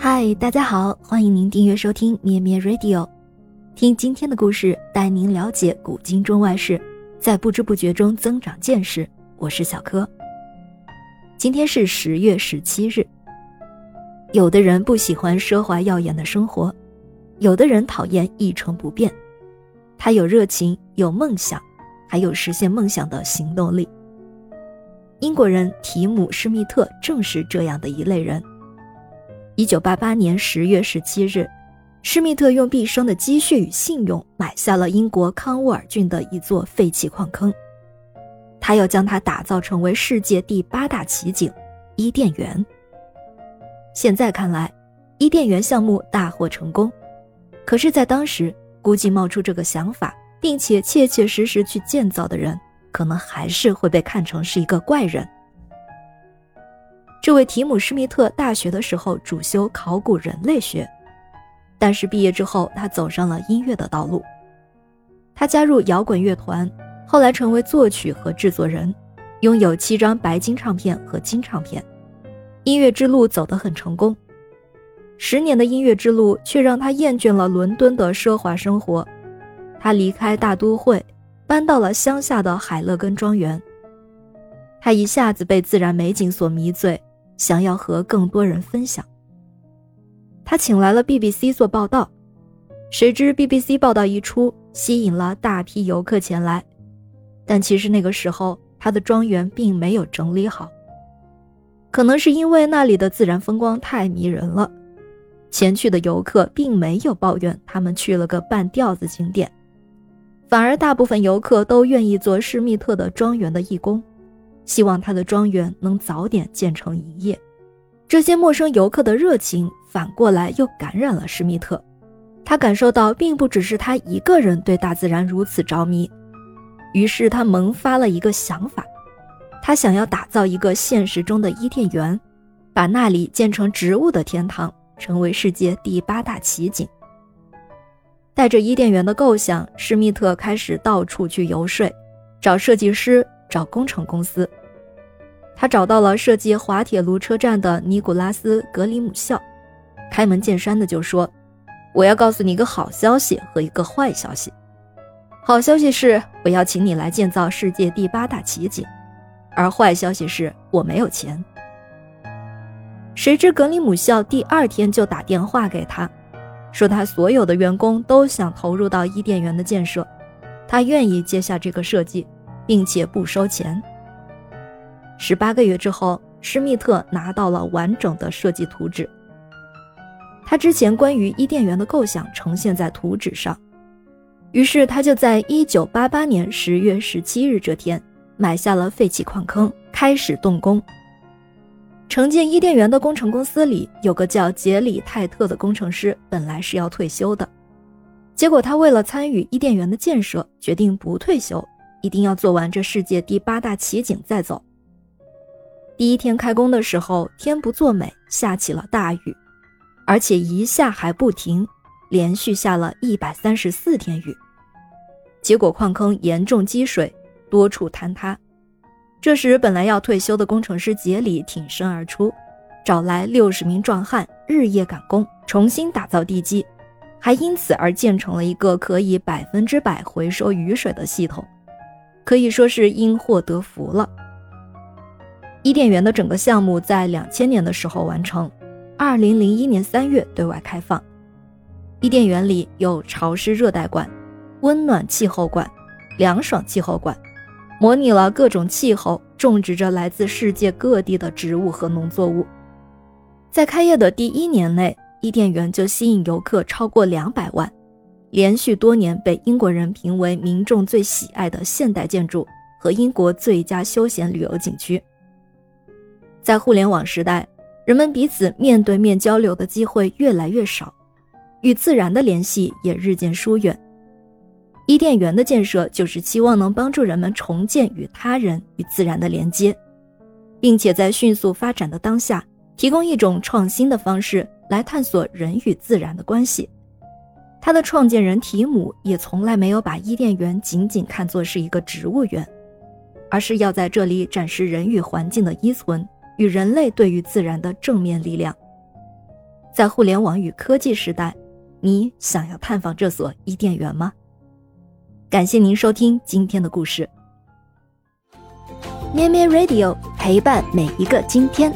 嗨，大家好，欢迎您订阅收听咩咩 Radio，听今天的故事，带您了解古今中外事，在不知不觉中增长见识。我是小柯。今天是十月十七日。有的人不喜欢奢华耀眼的生活，有的人讨厌一成不变。他有热情，有梦想，还有实现梦想的行动力。英国人提姆·施密特正是这样的一类人。一九八八年十月十七日，施密特用毕生的积蓄与信用买下了英国康沃尔郡的一座废弃矿坑，他要将它打造成为世界第八大奇景——伊甸园。现在看来，伊甸园项目大获成功，可是，在当时，估计冒出这个想法并且切切实实去建造的人。可能还是会被看成是一个怪人。这位提姆·施密特大学的时候主修考古人类学，但是毕业之后他走上了音乐的道路。他加入摇滚乐团，后来成为作曲和制作人，拥有七张白金唱片和金唱片，音乐之路走得很成功。十年的音乐之路却让他厌倦了伦敦的奢华生活，他离开大都会。搬到了乡下的海勒根庄园，他一下子被自然美景所迷醉，想要和更多人分享。他请来了 BBC 做报道，谁知 BBC 报道一出，吸引了大批游客前来，但其实那个时候他的庄园并没有整理好，可能是因为那里的自然风光太迷人了，前去的游客并没有抱怨他们去了个半吊子景点。反而，大部分游客都愿意做施密特的庄园的义工，希望他的庄园能早点建成营业。这些陌生游客的热情反过来又感染了施密特，他感受到并不只是他一个人对大自然如此着迷，于是他萌发了一个想法，他想要打造一个现实中的伊甸园，把那里建成植物的天堂，成为世界第八大奇景。带着伊甸园的构想，施密特开始到处去游说，找设计师，找工程公司。他找到了设计滑铁卢车站的尼古拉斯·格里姆校，开门见山的就说：“我要告诉你一个好消息和一个坏消息。好消息是我要请你来建造世界第八大奇景，而坏消息是我没有钱。”谁知格里姆校第二天就打电话给他。说他所有的员工都想投入到伊甸园的建设，他愿意接下这个设计，并且不收钱。十八个月之后，施密特拿到了完整的设计图纸。他之前关于伊甸园的构想呈现在图纸上，于是他就在一九八八年十月十七日这天买下了废弃矿坑，开始动工。承建伊甸园的工程公司里有个叫杰里泰特的工程师，本来是要退休的，结果他为了参与伊甸园的建设，决定不退休，一定要做完这世界第八大奇景再走。第一天开工的时候，天不作美，下起了大雨，而且一下还不停，连续下了一百三十四天雨，结果矿坑严重积水，多处坍塌。这时，本来要退休的工程师杰里挺身而出，找来六十名壮汉，日夜赶工，重新打造地基，还因此而建成了一个可以百分之百回收雨水的系统，可以说是因祸得福了。伊甸园的整个项目在两千年的时候完成，二零零一年三月对外开放。伊甸园里有潮湿热带馆、温暖气候馆、凉爽气候馆。模拟了各种气候，种植着来自世界各地的植物和农作物。在开业的第一年内，伊甸园就吸引游客超过两百万，连续多年被英国人评为民众最喜爱的现代建筑和英国最佳休闲旅游景区。在互联网时代，人们彼此面对面交流的机会越来越少，与自然的联系也日渐疏远。伊甸园的建设就是期望能帮助人们重建与他人与自然的连接，并且在迅速发展的当下，提供一种创新的方式来探索人与自然的关系。他的创建人提姆也从来没有把伊甸园仅仅看作是一个植物园，而是要在这里展示人与环境的依存与人类对于自然的正面力量。在互联网与科技时代，你想要探访这所伊甸园吗？感谢您收听今天的故事。咩咩 Radio 陪伴每一个今天。